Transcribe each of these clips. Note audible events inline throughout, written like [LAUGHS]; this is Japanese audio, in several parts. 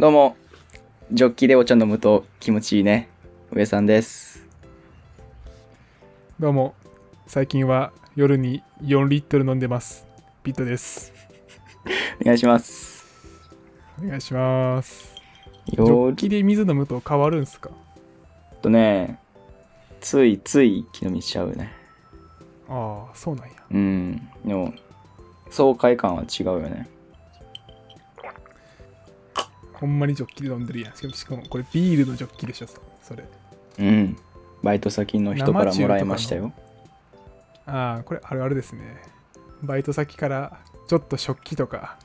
どうも、ジョッキでお茶飲むと気持ちいいね。上さんです。どうも最近は夜に4リットル飲んでますピットですお願いします。お願いしますジョッキで水飲むと変わるんすか？っとね、ついつい気飲みしちゃうね。ああそうなんやうん。でも、爽快感は違うよね。ほんまにジョッキで飲んでるやんしかもしかもこれビールのジョッキでしょそれうん。バイト先の人からもらいましたよ。ああこれあるあるですねバイト先からちょっと食器とか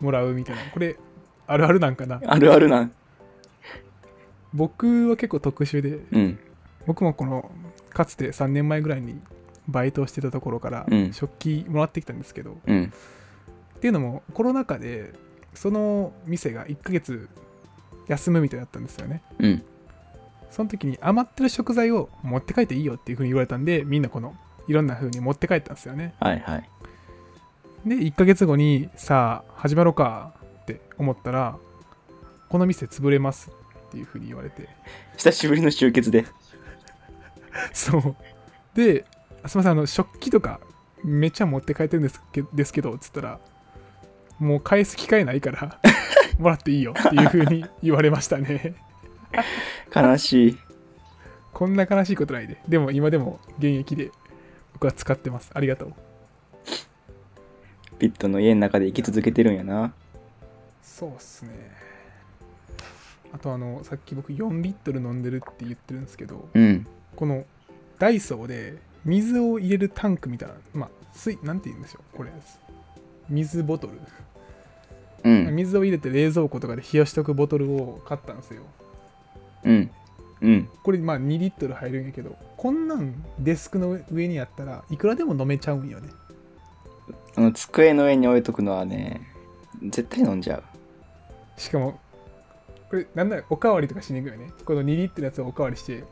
もらうみたいなこれあるあるなんかなあるあるな。僕は結構特殊でうん。僕もこのかつて3年前ぐらいにバイトをしてたところからうん食器もらってきたんですけど、うん。っていうのもコロナ禍でその店が1ヶ月休むみたいだったんですよねうん。その時に余ってる食材を持って帰っていいよっていう風に言われたんでみんなこのいろんな風に持って帰ったんですよねはいはい。で1ヶ月後にさあ始まろうかって思ったらこの店潰れますっていう風に言われて久しぶりの集結で。[LAUGHS] そうで「すみませんあの食器とかめっちゃ持って帰ってるんですけですけど」っつったら「もう返す機会ないから [LAUGHS] もらっていいよ」っていう風に言われましたね悲しい。こんな悲しいことないででも今でも現役で僕は使ってますありがとうピットの家の中で生き続けてるんやな。そうっすねあとあのさっき僕4リットル飲んでるって言ってるんですけどうん。このダイソーで水を入れるタンクみたいなまあ水なんて言うんでしょうこれ水ボトルうん。水を入れて冷蔵庫とかで冷やしとくボトルを買ったんですようん。うん。これまあ2リットル入るんやけどこんなんデスクの上にあったらいくらでも飲めちゃうんよねあの机の上に置いとくのはね、絶対飲んじゃう。しかもこれなんならおかわりとかしに行くよねこの2リットルのやつをおかわりして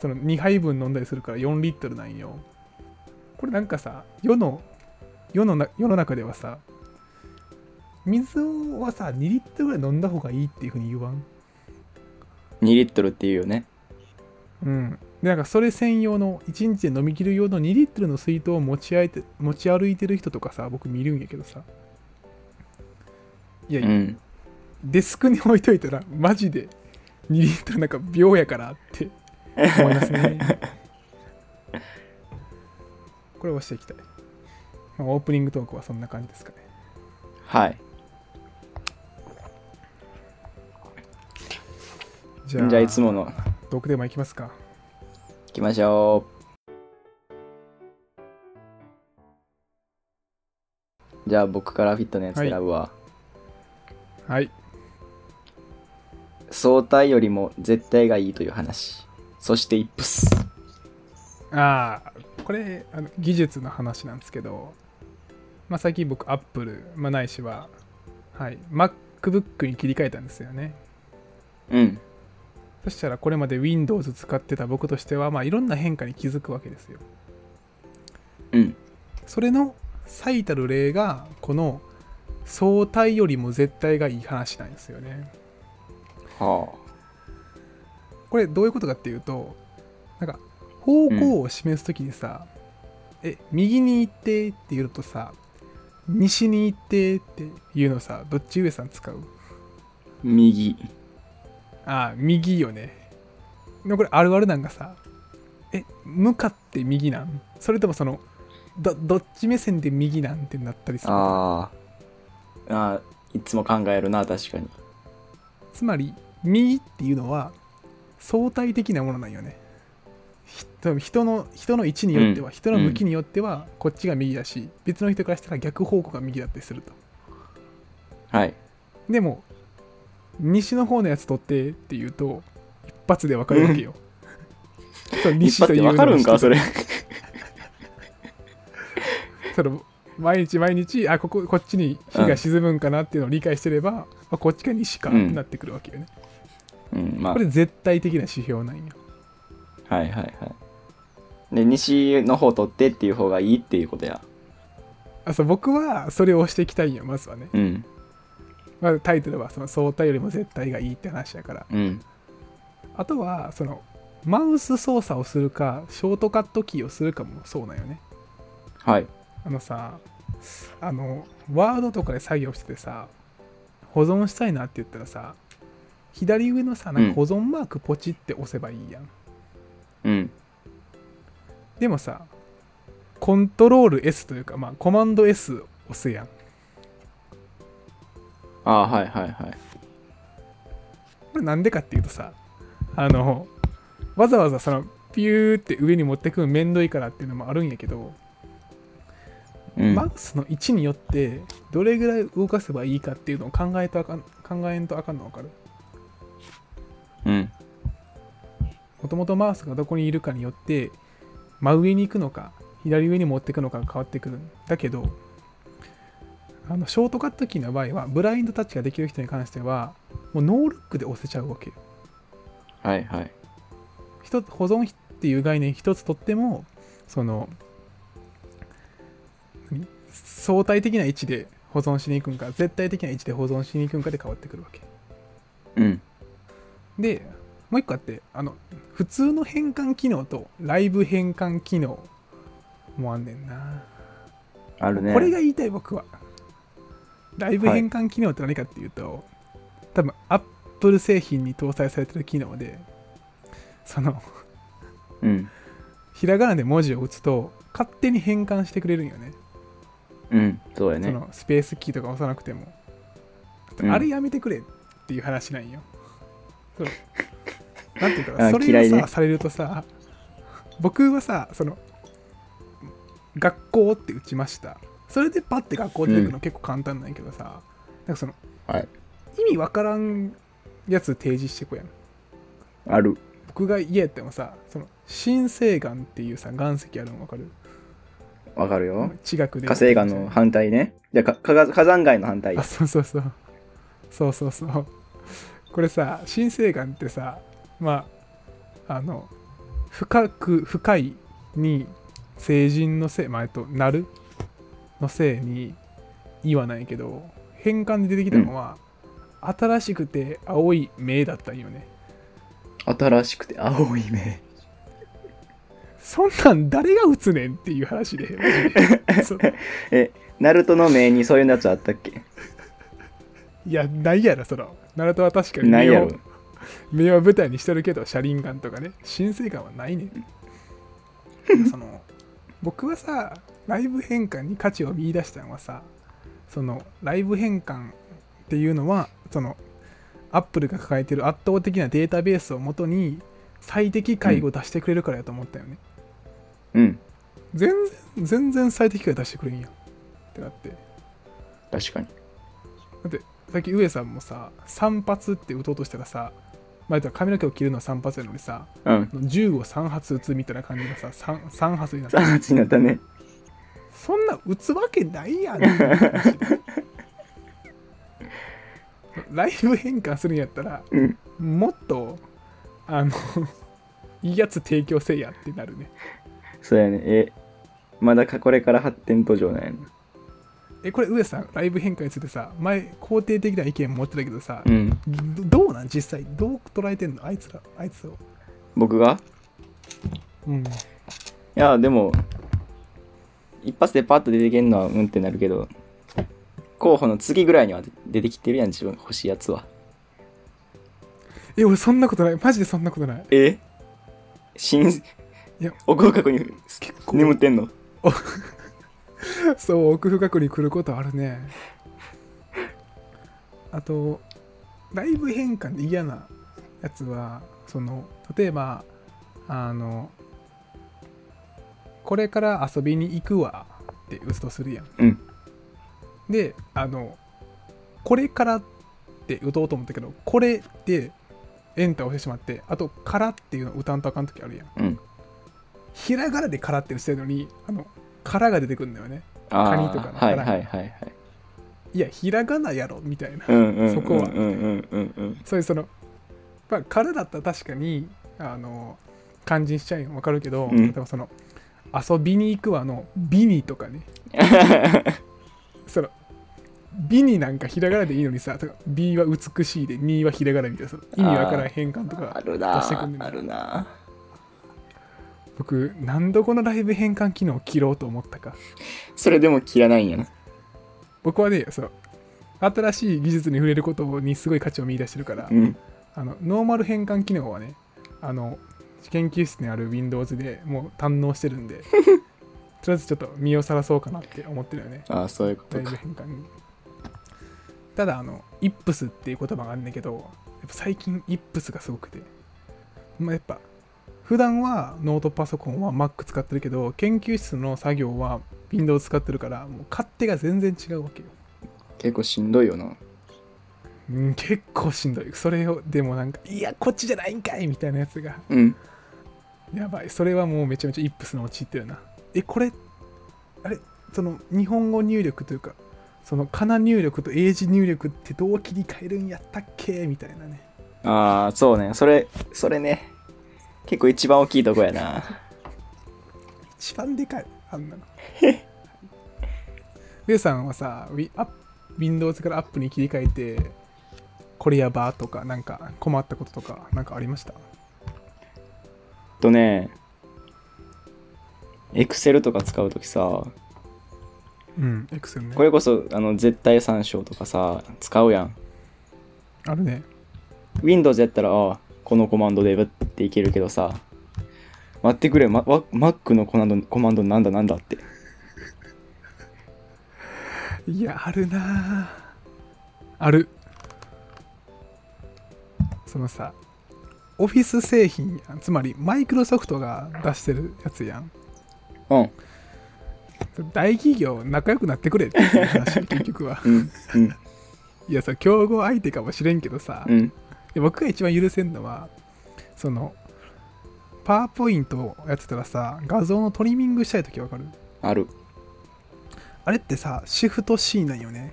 その2杯分飲んだりするから4リットルなんよこれなんかさ世の世のな世の中ではさ水はさ2リットルぐらい飲んだ方がいいっていうふうに言わん？2リットルっていうよね。うん。でなんかそれ専用の1日で飲み切る用の2リットルの水筒を持ち歩いて持ち歩いてる人とかさ僕見るんやけどさ。いやいや、うん。デスクに置いといたらマジで2リットルなんか秒やからって思いますね。[LAUGHS] これを押していきたい、まあオープニングトークはそんな感じですかねはい。じじゃあいつものトークテーマいきますか行きましょう。じゃあ僕からフィットのやつ選ぶわ。はい相対よりも絶対がいいという話。そしてイップス。ああこれあの技術の話なんですけど、まあ、最近僕 Apple、まあ、ないしは、はい、MacBook に切り替えたんですよね。うん。そしたらこれまで Windows 使ってた僕としては、まあ、いろんな変化に気づくわけですよ。うん。それの最たる例がこの相対よりも絶対がいい話なんですよね。はこれどういうことかっていうとなんか方向を示す時にさ、え右に行ってって言うとさ西に行ってっていうのさどっち上さん使う？あ。右。ああ右よねでもこれあるあるなんかさえ向かって右なん？それともそのどどっち目線で右なんてなったりするああ。ああ、いつも考えるな、確かに。つまり右っていうのは相対的なものなんよね人人の人の位置によっては、うん。人の向きによってはこっちが右だし、別の人からしたら逆方向が右だったりすると。はい。でも西の方のやつ取ってって言うと一発でわかるわけよ、そう一西というのかるんか、それ。[LAUGHS] その毎日毎日あこここっちに日が沈むんかなっていうのを理解してれば、まあ、こっちが西かってなってくるわけよね、うん、まあ。これ絶対的な指標なんよはいはいはい。で、西の方取ってっていう方がいいっていうことや。あそう僕はそれを押していきたいんよまずはね。うん。まあ、タイトルはその相対よりも絶対がいいって話やから。うん。あとはそのマウス操作をするかショートカットキーをするかもそうなんよね。はい。あのさあのワードとかで作業しててさ保存したいなって言ったらさ左上のさなんか保存マークポチって押せばいいやん、うんでもさコントロール S というかまあコマンド S 押すやん。ああはいはいはい。これなんでかっていうとさあのわざわざそのピューって上に持ってくのめんどいからっていうのもあるんやけど、うん。マウスの位置によってどれぐらい動かせばいいかっていうのを考えとあかん考えんとあかんの分かる？うんもともとマウスがどこにいるかによって真上に行くのか左上に持っていくのかが変わってくるんだけどあのショートカットキーの場合はブラインドタッチができる人に関してはもうノールックで押せちゃうわけよ。はいはい。一つ保存っていう概念一つとってもその何相対的な位置で保存しに行くんか絶対的な位置で保存しに行くんかで変わってくるわけ。うん。でもう一個あってあの普通の変換機能とライブ変換機能もあんねんな、あるね。これが言いたい僕は。ライブ変換機能って何かっていうと、多分 Apple 製品に搭載されてる機能でそのうん。ひらがなで文字を打つと勝手に変換してくれるんよね。うんそうやそねのスペースキーとか押さなくても、うん。あれやめてくれっていう話なんよ。そうなんていうかあそれ嫌いね。をさ、されるとさ僕はさその学校って打ちました。それでパッて学校出てくるの結構簡単なんやけどさ、なんかそのはい。意味わからんやつ提示してこやん。ある。僕が家やってもさその新生岩っていうさ岩石あるの分かる？わかるよ。地学で。火星岩の反対ね。じゃ火火山街の反対。あそうそうそう。そうそうそう。これさ新生岩ってさまああの深く深いに成人のせいまあえっとなるのせいに岩なんやけど変換で出てきたのは、新しくて青い目だったんよね。新しくて青い目。そんなん誰が打つねんっていう話で [LAUGHS] えナルトの目にそういうやつあったっけ？いやないやろその。ナルトは確かに目をないやろ [LAUGHS] 目は舞台にしてるけど車輪眼とかね。新生眼はないね。ん。[LAUGHS] その僕はさライブ変換に価値を見出したのはさそのライブ変換っていうのはそのアップルが抱えてる圧倒的なデータベースをもとに最適解を出してくれるからやと思ったよね、うん。全然全然最適解出してくれんやん。ってなって。確かに。だってさっき上さんもさ3発って打とうとしたらさ前と髪の毛を切るのは3発やのにさうん。銃を3発撃つみたいな感じがさ 3, 3発になって3月になったね。そんな撃つわけないやん。[LAUGHS] ライブ変換するんやったらうん。もっとあの [LAUGHS] いいやつ提供せえやってなるね。そうやね。えまだかこれから発展途上なんやなえこれ上さんライブ変換についてさ前肯定的な意見持ってたけどさ、うん。どどうなん？実際どう捉えてんの？あいつらあいつを。僕が？うん。いやでも一発でパッと出てけんのはうんってなるけど候補の次ぐらいには出てきてるやん自分が欲しいやつは。え俺そんなことない。マジでそんなことない。え？新いや。奥深くに眠ってんの？[LAUGHS] そう奥深くに来ることあるね。あとライブ変換で嫌なやつはその例えばあのこれから遊びに行くわって打つとするやん、うん。であのこれからって打とうと思ったけどこれでエンターを押してしまってあと「から」っていうのを打たんとあかん時あるやん。うん。ひらがなで「から」ってしてるのにあの「から」が出てくるんだよね。あカニとかのあはいはいはいはい。いやひらがなやろみたいな、うんうんうんそこはうんうんそういうそのまあからだったら確かにあの漢字にしちゃうの分かるけど、うん。例えばその遊びに行くわのビニとかね。[LAUGHS] その美になんかひらがなでいいのにさ、とか B は美しいで、2はひらがなみたいな、意味わからん変換とかある出してくんねん。なあるな僕、何度このライブ変換機能を切ろうと思ったか。それでも切らないんやな僕はね、そう、新しい技術に触れることにすごい価値を見出してるから、うんあのノーマル変換機能はね、あの研究室にある Windows でもう堪能してるんで、[LAUGHS] とりあえずちょっと身をさらそうかなって思ってるよね。ああそういうことライブか変換に。ただ、あの、イップスっていう言葉があるんだけど、やっぱ最近イップスがすごくて、まあ、やっぱ、普段はノートパソコンは Mac 使ってるけど、研究室の作業は Windows 使ってるから、もう勝手が全然違うわけよ。結構しんどいよなうん、結構しんどい。それを、でもなんか、いや、こっちじゃないんかいみたいなやつが、うんやばい。それはもうめちゃめちゃイップスの陥ってるな。え、これ、あれ、その日本語入力というか、そのかな入力と英字入力ってどう切り替えるんやったっけみたいなね。ああそうねそれそれね結構一番大きいとこやな一番でかい、あんなの。ウェイさんはさ、ウィアップ Windows からアップに切り替えて、これやばとか、なんか困ったこととか、なんかありました？とねエクセルとか使うときさうん、Excel ねこ。れこそあの絶対参照とかさ使うやんあるね。Windows やったらああこのコマンドでブッていけるけどさ待ってくれ、ま、わ Mac のコマンドコマンドなんだなんだっていや、あるなぁある。そのさ、オフィス製品やん。つまり、マイクロソフトが出してるやつやん。うん大企業、仲良くなってくれっていう話、[LAUGHS] 結局は。うんうんいやさ、競合相手かもしれんけどさ、いうんや僕が一番許せんのは、その、パワーポイントをやってたらさ、画像のトリミングしたいときわかる？あるあれってさ、シフト C なんよね。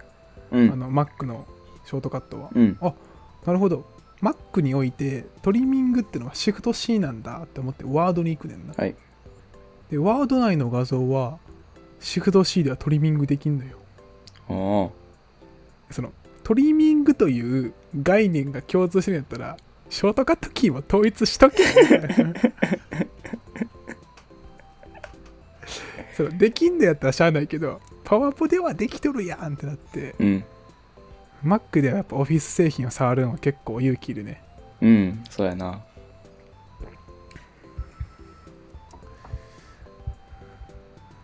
うんあの、Mac のショートカットは。うんなるほど。Mac においてトリミングってのはシフト C なんだって思ってワードに行くねんな。はいで、ワード内の画像はシフト C ではトリミングできんのよ。ああそのトリミングという概念が共通してるんやったら、ショートカットキーも統一しとけ [LAUGHS] そのできんのやったらしゃあないけど、パワポではできとるやんってなって、うん Mac ではやっぱオフィス製品を触るのは結構勇気いるね。うんそうやな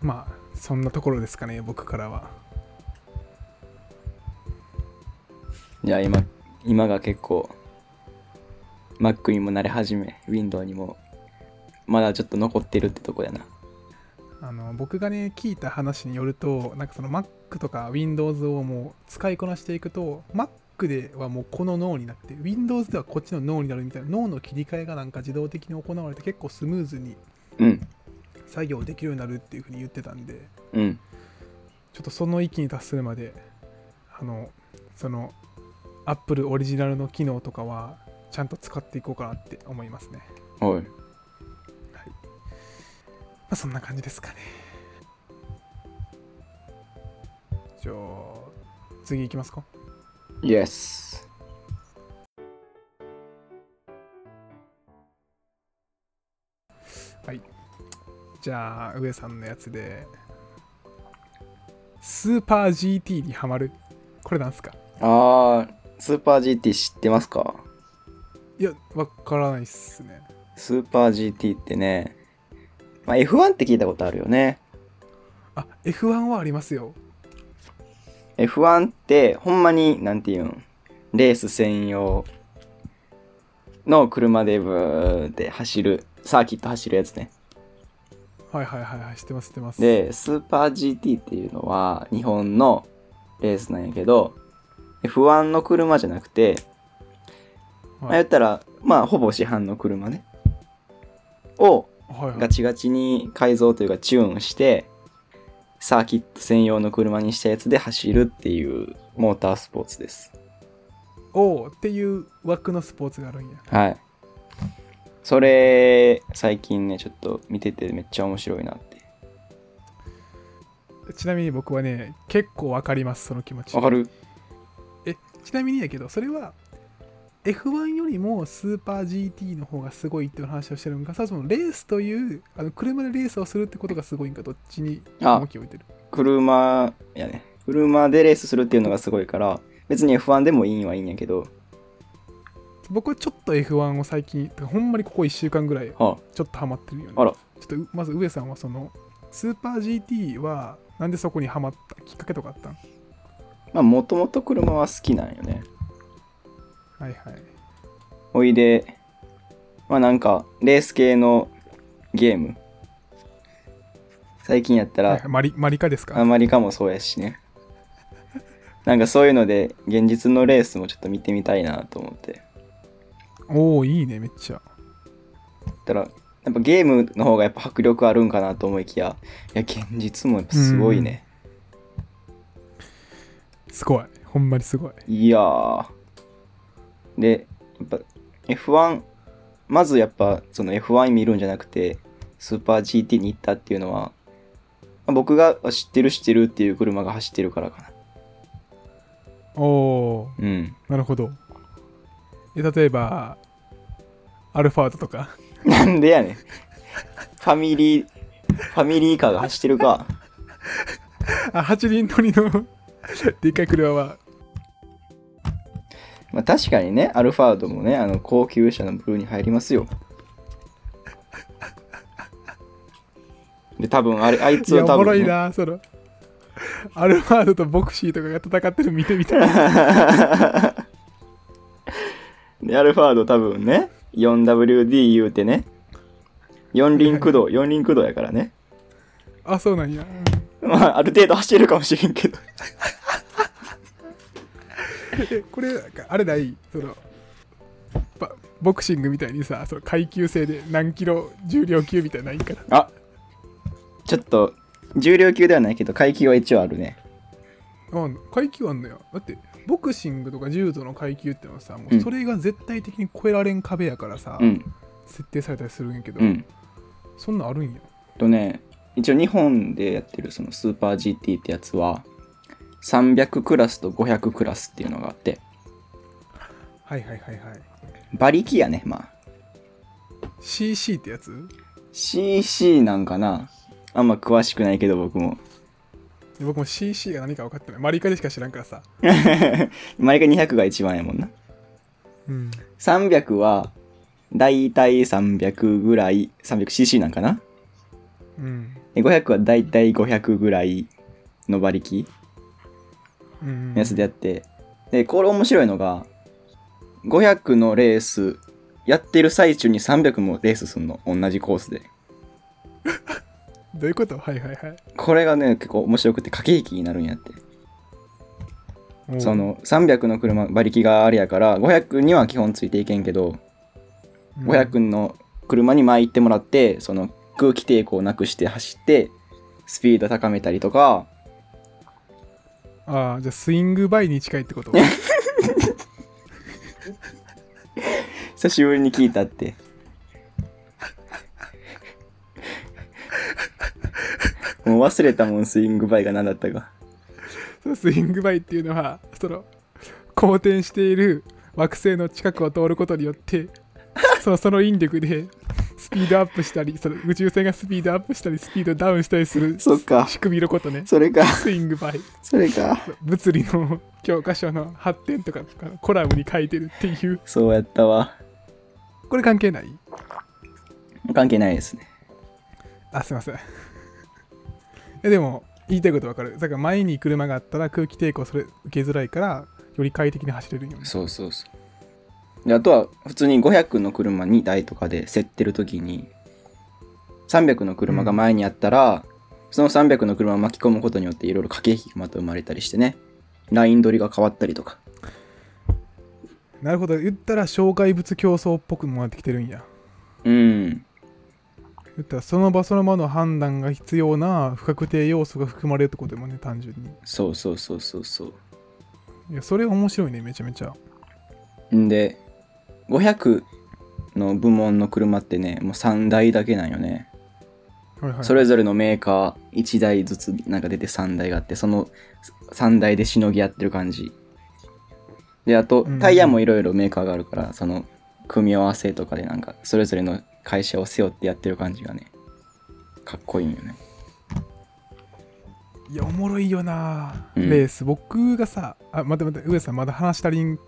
まあ、そんなところですかね、僕からは。じゃあ今今が結構 Mac にも慣れ始め Windows にもまだちょっと残ってるってとこやな。あの僕がね聞いた話によるとなんかその Mac とか Windows をもう使いこなしていくと Mac ではもうこの脳になって Windows ではこっちの脳になるみたいな脳の切り替えがなんか自動的に行われて結構スムーズにうん。作業できるようになるっていうふうに言ってたんでうん。ちょっとその域に達するまであのその Apple オリジナルの機能とかはちゃんと使っていこうかなって思いますねおいまあそんな感じですかね。じゃあ、次行きますか。Yes はい。じゃあ、上さんのやつで、スーパー GT にはまる。これなんすか？あースーパー GT 知ってますか？いや、わからないっすね。スーパー GT ってね、まあ、F1 って聞いたことあるよねあ、F1 はありますよ。F1 ってほんまになんていうん？レース専用の車でブーって走るサーキット走るやつねはいはいはいはい、知ってます知ってます。でスーパー GT っていうのは日本のレースなんやけど F1 の車じゃなくて、まあ、はい言ったらまあほぼ市販の車ね。をガチガチに改造というかチューンしてサーキット専用の車にしたやつで走るっていうモータースポーツです。おーっていう枠のスポーツがあるんや。はい。それ最近ねちょっと見ててめっちゃ面白いなって。ちなみに僕はね結構わかりますその気持ち。わかる？ちなみにやけどそれは F1 よりもスーパー GT の方がすごいっていう話をしてるんかさそのレースというあの車でレースをするってことがすごいんかどっちにあ重きを置いてる？車やね。車でレースするっていうのがすごいから別に F1 でもいいんはいいんやけど。僕はちょっと F1 を最近ほんまにここ1週間ぐらいあ。ちょっとハマってるよね。あら。ちょっとうまず上さんはそのスーパー GT はなんでそこにハマったきっかけとかあったん？まあもともと車は好きなんよね。はいはい。おいでまあなんかレース系のゲーム。最近やったら、はいはいマリマリカですか？アマリカもそうやしね。[LAUGHS] なんかそういうので現実のレースもちょっと見てみたいなと思って。おおいいねめっちゃ。たらやっぱゲームの方がやっぱ迫力あるんかなと思いきやいや現実もやっぱすごいね、すごい。ほんまにすごい。いやー。でやっぱ F1 まずやっぱその F1 見るんじゃなくてスーパー GT に行ったっていうのはまあ僕が知ってる知ってるっていう車が走ってるからかな。おおうん。なるほど。え例えばアルファードとか？[LAUGHS] なんでやねん。ファミリーファミリーカーが走ってるか。[LAUGHS] あ8人乗りの [LAUGHS] でっかい車は。まあ確かにねアルファードもねあの高級車のブルーに入りますよ。で多分あれあいつは多いやおもろい分、ね、なその。アルファードとボクシーとかが戦ってるの見てみたい [LAUGHS] でアルファード多分ね 4WD 言うてね四輪駆動四輪駆動やからね。あそうなんや。まあある程度走れるかもしれんけど。え [LAUGHS] これあれない？そのバボクシングみたいにさその階級制で何キロ重量級みたいないからあちょっと重量級ではないけど階級は一応あるね。あ階級あんのよ。だってボクシングとか柔道の階級ってのはさもううん。それが絶対的に超えられん壁やからさ、うん。設定されたりするんやけど、うん。そんなんあるんや。とね一応日本でやってるそのスーパー GT ってやつは300クラスと500クラスっていうのがあって。はいはいはいはい。馬力やねまあ。CC ってやつ？CC なんかな。あんま詳しくないけど僕も。で僕も CC が何か分かってない。マリカでしか知らんからさ。毎回200が一番やもんな。うん。300はだいたい300ぐらい 300cc なんかな？うん。で500はだいたい500ぐらいの馬力やつでやって。でこれ面白いのが500のレースやってる最中に300もレースすんの。同じコースで。どういうこと？はいはいはい。これがね結構面白くて駆け引きになるんやって。その300の車馬力があれやから500には基本ついていけんけどうん。500の車に前行ってもらってその空気抵抗をなくして走ってスピード高めたりとかああじゃあスイングバイに近いってこと？久しぶりに聞いたって。もう忘れたもんスイングバイが何だったか。スイングバイっていうのはその公転している惑星の近くを通ることによってそのその引力でスピードアップしたりその宇宙船がスピードアップしたりスピードダウンしたりするそっか。仕組みのことね。それか。スイングバイ。それか。物理の教科書の発展とかコラムに書いてるっていう。そうやったわ。これ関係ない？関係ないですね。あすいません。えでも言いたいことわかる。だから前に車があったら空気抵抗それ受けづらいからより快適に走れるんよね。そうそうそうであとは普通に500の車2台とかで競ってる時に300の車が前にあったら、その300の車を巻き込むことによっていろいろ駆け引きがまた生まれたりしてね。ライン取りが変わったりとか。なるほど。言ったら障害物競争っぽくもなってきてるんや。うん。言ったらその場その場の判断が必要な不確定要素が含まれるってことでもね単純に。そうそうそうそうそう。いやそれ面白いねめちゃめちゃ。んで500の部門の車ってねもう3台だけなんよね。へはいはい。それぞれのメーカー1台ずつなんか出て3台があってその3台でしのぎ合ってる感じ。であとうん。タイヤもいろいろメーカーがあるからその組み合わせとかでなんかそれぞれの会社を背負ってやってる感じがねかっこいいんよね。いやおもろいよな、うん。レース。僕がさあ待って待って上さんまだ話足りん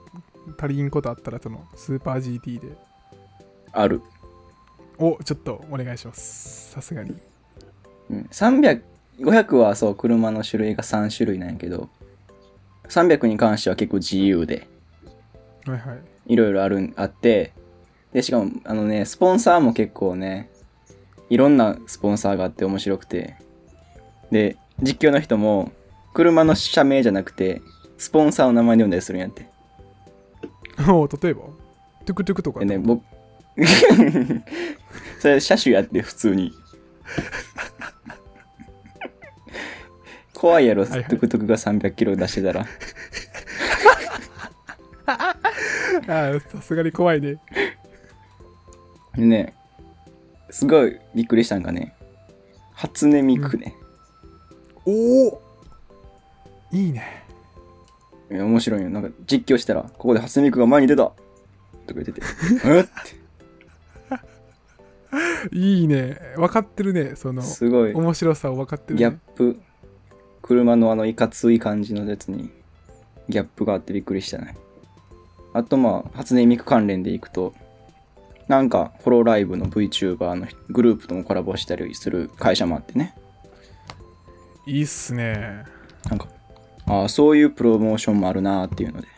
足りんことあったらそのスーパー GT で。ある、おちょっとお願いします。さすがに。うん、300500はそう車の種類が3種類なんやけど300に関しては結構自由で。はいはい。いろいろあるんあってでしかもあのねスポンサーも結構ねいろんなスポンサーがあって面白くて。で実況の人も車の社名じゃなくてスポンサーの名前で呼んだりするんやって。お [LAUGHS] 例えば？トゥクトゥクとか。でね僕。[LAUGHS] それ車種やって普通に。怖いやろ、はいはい。トゥクトゥクが300キロ出してたら。[LAUGHS] あーさすがに怖いね。でね。すごいびっくりしたんがね。初音ミクね、おおいいねいや面白いよ。なんか実況したらここで初音ミクが前に出た。とか言ってて。[LAUGHS] え？って。いいね。分かってるね。そのすごい。面白さを分かってるギャねップ。車のあのいかつい感じのやつにギャップがあってびっくりしたね。あとまあ初音ミク関連でいくとなんかホロライブの VTuber のグループともコラボしたりする会社もあってね。いいっすね。なんかああそういうプロモーションもあるなーっていうので。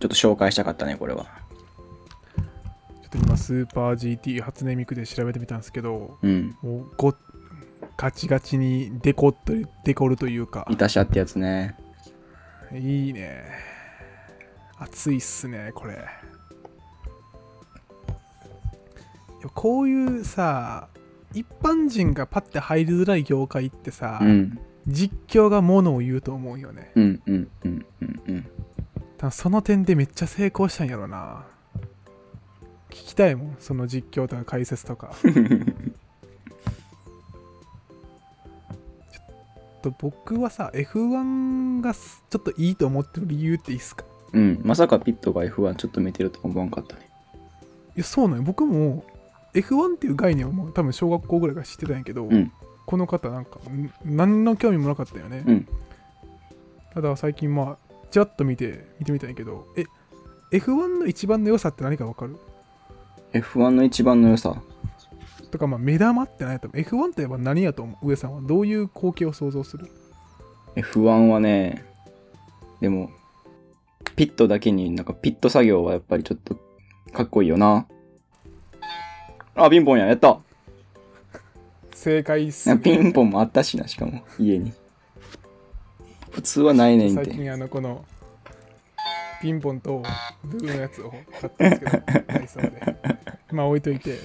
ちょっと紹介したかったねこれは。ちょっと今スーパー GT 初音ミクで調べてみたんですけどうん。もうごガチガチにデコっとデコるというか。いたしゃってやつね。いいね。熱いっすねこれ。こういうさ一般人がパッて入りづらい業界ってさ、うん実況がものを言うと思うよね。うんうんうんうんうん。その点でめっちゃ成功したんやろな。聞きたいもんその実況とか解説とか。[LAUGHS] ちょっと僕はさ F1 がすちょっといいと思ってる理由っていいっすか？うんまさかピットが F1 ちょっと見てると思わんかったね。いやそうなんよ。僕も F1 っていう概念はもう多分小学校ぐらいから知ってたんやけど、うんこの方なんかん何の興味もなかったよね、うん。ただ最近まあちらっと見て見てみたんやけどえ F1 の一番の良さって何か分かる？F1 の一番の良さ。とかまあ目玉って何やと思う F1 といえば何やと思う？上さんは。どういう光景を想像する？F1 はねでもピットだけになんかピット作業はやっぱりちょっとかっこいいよな。あピンポンややった正解っす、ね、ピンポンもあったしなしかも。家に。普通はないねんて。最近あのこのピンポンとブルーのやつを買ったんですけどダイソーでまあ置いといて。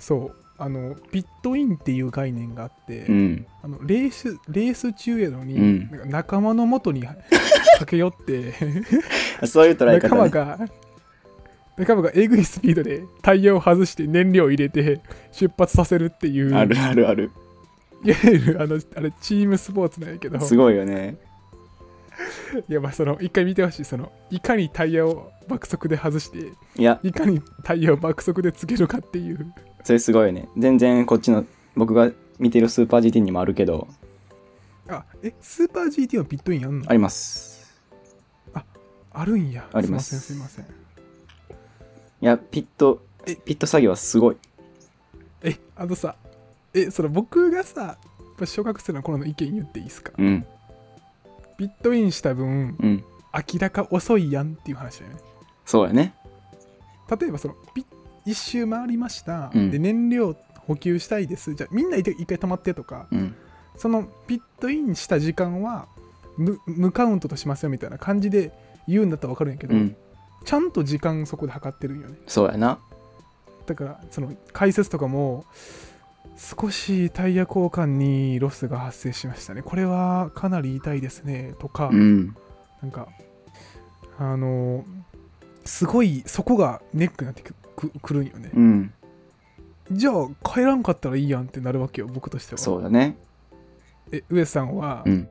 そう。あのピットインっていう概念があって、うん。あのレースレース中やのに、うん。仲間の元に駆け寄って。[LAUGHS] そういう捉え方ね。が仲間がえぐいスピードでタイヤを外して燃料を入れて出発させるっていう。あるあるある。いわゆるあのあれチームスポーツなんやけど。すごいよね。いやまあその一回見てほしい。そのいかにタイヤを爆速で外していや。いかにタイヤを爆速でつけるかっていう。それすごいよね。全然こっちの僕が見てるスーパー GT にもあるけど。あえスーパー GT はピットインあんの？あります。あるんや。あります。すいませんすいまいやピットえ。ピット作業はすごい。えあのさえその僕がさ小学生の頃の意見言っていいですか？うん。ピットインした分うん。明らか遅いやんっていう話だよね。そうやね。例えばそのピッ一周回りました、うん。で燃料補給したいです。じゃあみんな一回一回止まってとか。うん。そのピットインした時間は無無カウントとしますよみたいな感じで言うんだったら分かるんやけど、うんちゃんと時間そこで測ってるんよね。そうやな。だからその解説とかも少しタイヤ交換にロスが発生しましたね。これはかなり痛いですね。とか、うん。なんかあのすごいそこがネックになってくるんよね。うん。じゃあ帰らんかったらいいやんってなるわけよ僕としては。そうだね。え上さんは、うん。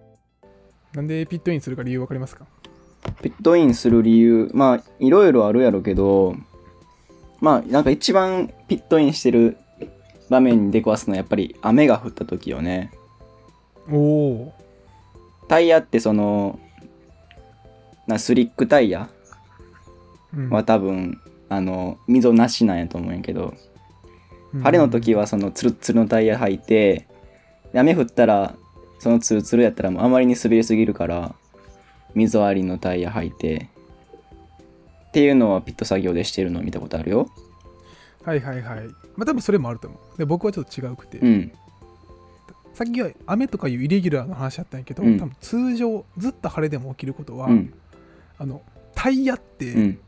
なんでピットインするか理由わかりますか？ピットインする理由まあいろいろあるやろけどまあなんか一番ピットインしてる場面に出くわすのはやっぱり雨が降った時よね。おおタイヤってそのなスリックタイヤは多分あの溝なしなんやと思うんやけどうん。晴れの時はそのツルッツルのタイヤ履いてで雨降ったらそのツルツルやったらもうあまりに滑りすぎるから溝ありのタイヤ履いてっていうのはピット作業でしてるのを見たことあるよ。はいはいはい。まあ多分それもあると思う。で僕はちょっと違うくて、うん。さっきは雨とかいうイレギュラーの話だったんやけど、うん。多分通常ずっと晴れでも起きることは、うん。あのタイヤって、うん。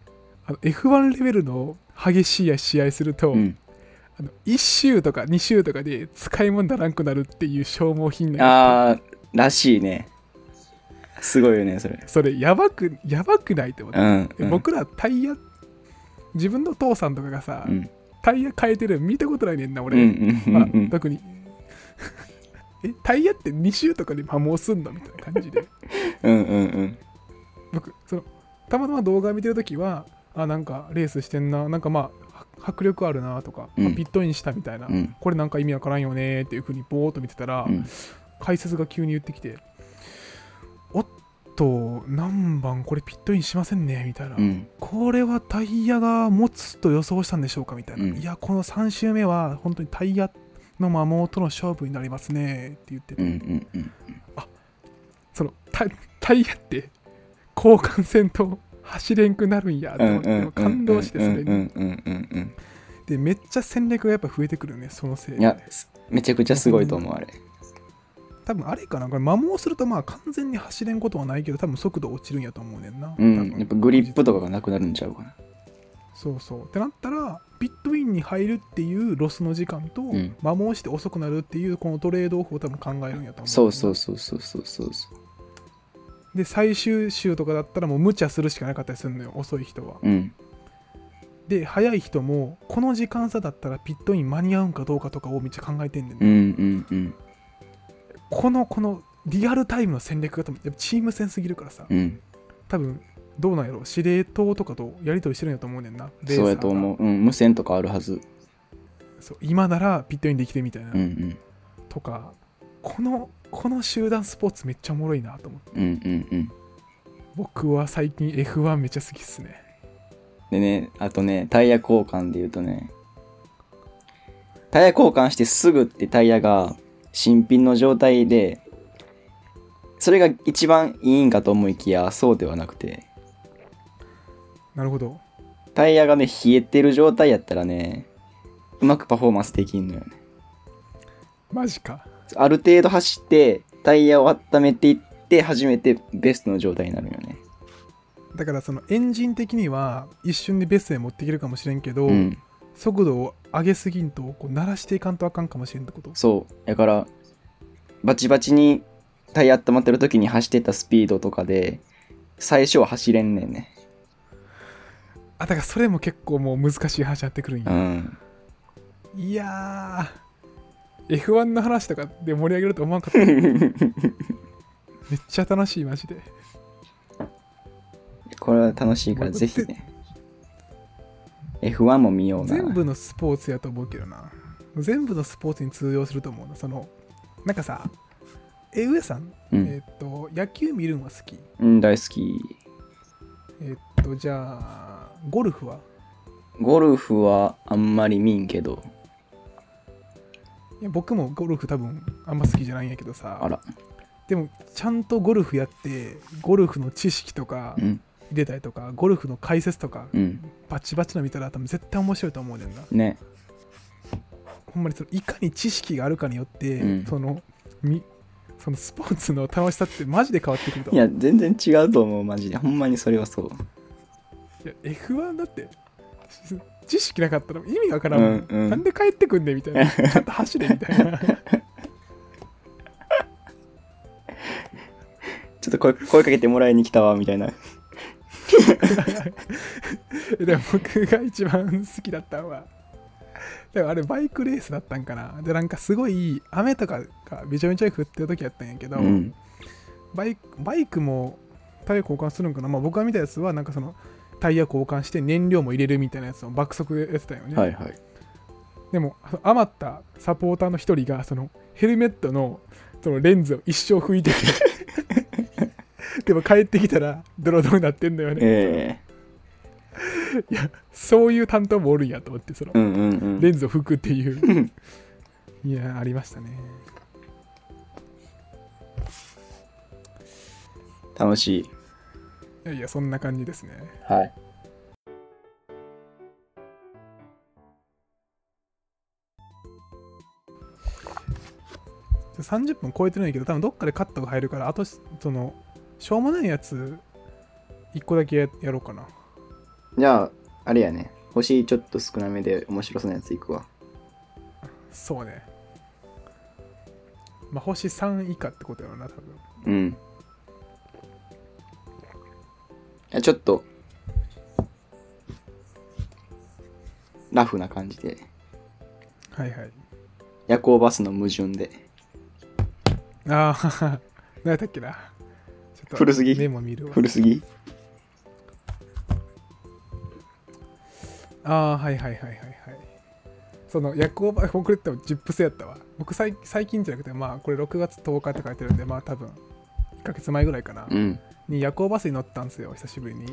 あの F1 レベルの激しい試合すると、うん。あの1周とか2周とかで使い物にならんくなるっていう消耗品なあーらしいねすごいよねそれ。それやばくやばくないって思って、うん、で僕らタイヤ自分の父さんとかがさ、うん。タイヤ変えてるの見たことないねんな俺、うんうんうんまあうん特に。[LAUGHS] えタイヤって2周とかで摩耗すんのみたいな感じで。[LAUGHS] うんうんうん。僕そのたまたま動画見てるときはあなんかレースしてんな。なんかまあは迫力あるなとか、うん。あピットインしたみたいな、うん。これなんか意味わからんよねっていうふうにぼーっと見てたら、うん。解説が急に言ってきておっと何番これピットインしませんねみたいな、うん。これはタイヤが持つと予想したんでしょうかみたいな、うん。いやこの3周目は本当にタイヤの摩耗との勝負になりますねって言ってて、うんうんうんそのタタイヤって交換戦と走れんくなるんやとうん思って、感動してそれに、でめっちゃ戦略がやっぱ増えてくるねそのせいで。うんいやすめちゃくちゃすごいと思うあれ多分あれかなこれ摩耗するとまあ完全に走れんことはないけど多分速度落ちるんやと思うねんな、うんやっぱグリップとかがなくなるんちゃうかな。そうそう。ってなったらピットインに入るっていうロスの時間と、ん。摩耗して遅くなるっていうこのトレードオフを多分考えるんやと思うそうそうそうそうそうそうそう。で最終週とかだったらもう無茶するしかなかったりするのよ遅い人は。うん。で早い人もこの時間差だったらピットイン間に合うんかどうかとかをめっちゃ考えてんねんね、うんうんうんこのこのリアルタイムの戦略が多分チーム戦すぎるからさ。うん。多分どうなんやろ司令塔とかとやり取りしてるんやと思うねんな。そうやと思う、うん、無線とかあるはず。そう。今ならピットインできてみたいな、うんうん。とか。このこの集団スポーツめっちゃおもろいなと思って。うんうんうん。僕は最近 F1 めっちゃ好きっすね。でねあとねタイヤ交換で言うとね。タイヤ交換してすぐってタイヤが新品の状態でそれが一番いいんかと思いきやそうではなくて。なるほど。タイヤがね冷えてる状態やったらねうまくパフォーマンスできんのよね。マジか。ある程度走ってタイヤを温めていって初めてベストの状態になるよね。だからそのエンジン的には一瞬でベストへ持っていけるかもしれんけど、うん速度を上げすぎんとこう鳴らしていかんとあかんかもしれんってこと？そう。だからバチバチにタイヤ温まってる時に走ってたスピードとかで最初は走れんねんね。あだからそれも結構もう難しい話になってくるんや、うん。いやー。F1 の話とかで盛り上げると思わんかった。[LAUGHS] めっちゃ楽しいマジで。これは楽しいからぜひね F1 も見ような。全部のスポーツやと思うけどな。全部のスポーツに通用すると思うな。そのなんかさえ上さん、うん、えっと野球見るんは好き？うん、大好き。えっとじゃあゴルフは？ゴルフはあんまり見んけど。いや僕もゴルフ多分あんま好きじゃないんやけどさ。あら。でもちゃんとゴルフやってゴルフの知識とかうん。入れたりとかゴルフの解説とかうんバチバチの見たら多分絶対面白いと思うねんな。ね。ほんまにそのいかに知識があるかによって、うん。そのみそのスポーツの楽しさってマジで変わってくるといや全然違うと思うマジで。ほんまにそれはそう。いや F1 だって知識なかったら意味わからんうんうん。なんで帰ってくんねんみたいな。[LAUGHS] ちゃんと走れみたいな。ちょっと声声かけてもらいに来たわみたいな [LAUGHS] [LAUGHS] でも僕が一番好きだったのはでもあれバイクレースだったんかな。でなんかすごい雨とかがめちゃめちゃ降ってる時やったんやけど、うん。バイクバイクもタイヤ交換するんかな、まあ、僕が見たやつはなんかそのタイヤ交換して燃料も入れるみたいなやつを爆速でやってたよね、はいはい。でも余ったサポーターの一人がそのヘルメットのそのレンズを一生拭いてて [LAUGHS] でも帰ってきたらドロドロになってんだよね、えいやそういう担当もおるんやと思ってそのえうんうんうん。レンズを拭くっていういやありましたね楽しい。いやいやそんな感じですねはい。30分超えてないけど多分どっかでカットが入るからあとそのしょうもないやつ1個だけややろうかなじゃあ、あれやね。星ちょっと少なめで面白そうなやついくわ。そうねまあ星3以下ってことやろな多分うん。いやちょっと、ラフな感じで、はいはい夜行バスの矛盾で。ああ [LAUGHS] 何やったっけなちょっと古すぎ？古すぎ？ああはいはいはいはいはいその夜行バスこれって10プセやったわ僕最最近じゃなくてまあこれ6月10日って書いてるんでまあ多分1ヶ月前ぐらいかな、うん。に夜行バスに乗ったんですよ久しぶりに。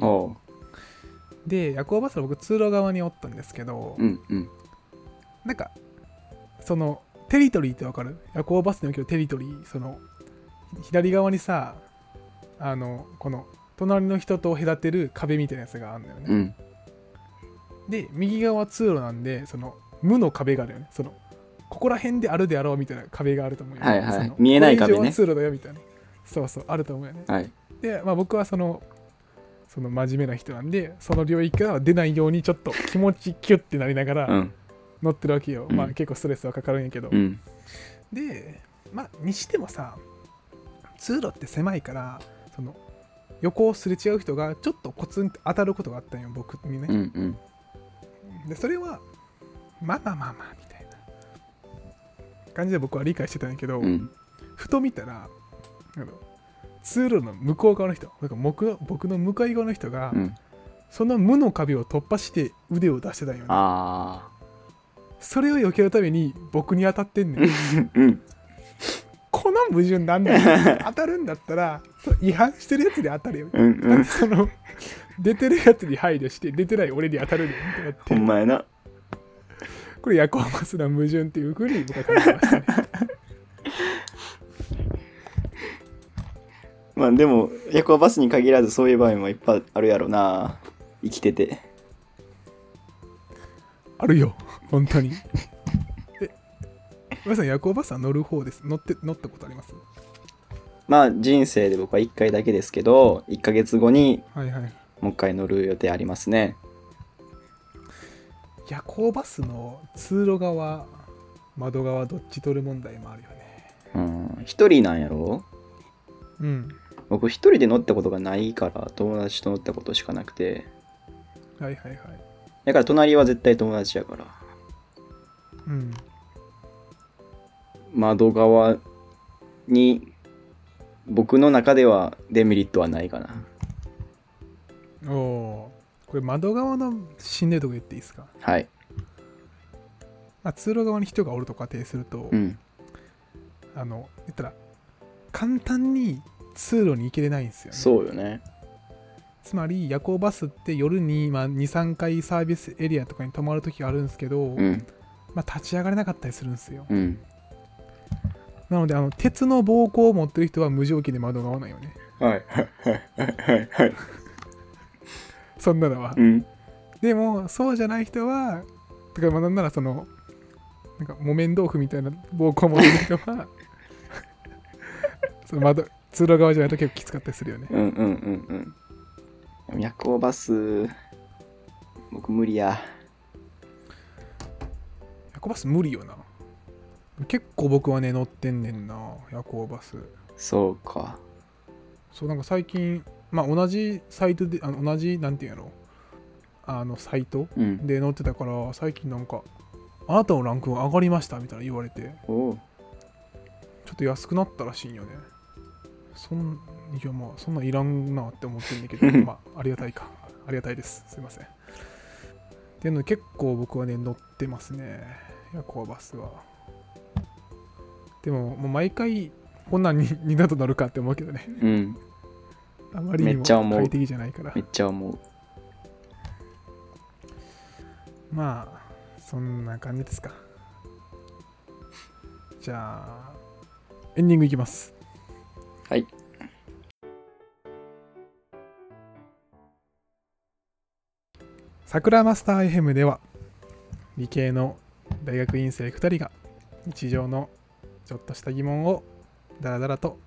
で夜行バスは僕通路側におったんですけど、うんうん。なんかそのテリトリーってわかる？夜行バスにおけるテリトリーその左側にさあのこの隣の人と隔てる壁みたいなやつがあるんだよね、うん。で右側は通路なんでその無の壁があるよね。そのここら辺であるであろうみたいな壁があると思うよ、はいはい。見えない壁ね。通路だよみたいな。そうそうあると思うよね。はい。で、まあ、僕はそのその真面目な人なんでその領域からは出ないようにちょっと気持ちキュッてなりながらうん。乗ってるわけよ、うん。まあ結構ストレスはかかるんやけど、うん。でまあにしてもさ通路って狭いからその横をすれ違う人がちょっとコツンって当たることがあったんよ僕にね、うんうん。でそれはまあまあまあまあみたいな感じで僕は理解してたんやけど、うん。ふと見たら通路の向こう側の人僕の僕の向かい側の人が、うん。その無の壁を突破して腕を出してたんよねあそれを避けるために僕に当たってんねんあ。うん。矛盾なんだよ [LAUGHS] 当たるんだったら違反してるやつに当たるよ、うんうん。その出てるやつに配慮して出てない俺に当たるねんってなってほんまやな。これ夜行バスの矛盾っていうふうに僕は考えましたねまあでも、夜行バスに限らずそういう場面もいっぱいあるやろな。生きてて。あるよ本当にえ皆さん夜行バスは乗る方です乗って乗ったことあります？まあ人生で僕は1回だけですけど、1ヶ月後にはいはいもう一回乗る予定ありますね。夜行バスの通路側窓側どっち取る問題もあるよねうん。一人なんやろ？うん僕一人で乗ったことがないから友達と乗ったことしかなくて。はいはいはいだから隣は絶対友達やから。うん窓側に僕の中ではデメリットはないかな。おおーこれ窓側のしんどいとこ言っていいですか、はい。まあ、通路側に人がおると仮定すると、うん。あの言ったら簡単に通路に行けれないんですよねそうよね。つまり夜行バスって夜に、まあ、23回サービスエリアとかに泊まる時があるんですけど、うん。まあ、立ち上がれなかったりするんですようん。なのであの鉄の膀胱を持ってる人は無条件で窓側なんよねはい。はい。はい。はい。そんなのは、うん。でもそうじゃない人はとかまあなんならそのなんか木綿豆腐みたいな膀胱を持ってる人は [LAUGHS] その窓通路側じゃないと結構きつかったりするよねうんうんうんうん。でも夜行バス、僕無理や。夜行バス無理よな結構僕はね乗ってんねんな夜行バス。そうか。そうなんか最近まあ同じサイトであの同じなんていうんやろ。あのサイトうん。で乗ってたから最近なんかあなたのランクが上がりましたみたいな言われて。ちょっと安くなったらしいんよね。そんいやまあそんなんいらんなって思ってんだけど [LAUGHS] まあありがたいか。ありがたいです。すいません。っていうので結構僕はね乗ってますね。夜行バスはでももう毎回こんなんに二度と乗るかって思うけどね。うん。あまりにも快適じゃないから。めっちゃ思う。まあそんな感じですか。じゃあエンディングいきます。はい。桜マスター FM では理系の大学院生2人が日常のちょっとした疑問をダラダラと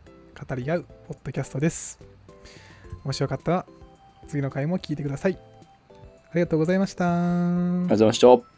語り合うポッドキャストです。もしよかったら次の回も聞いてください。ありがとうございました。ありがとうございました。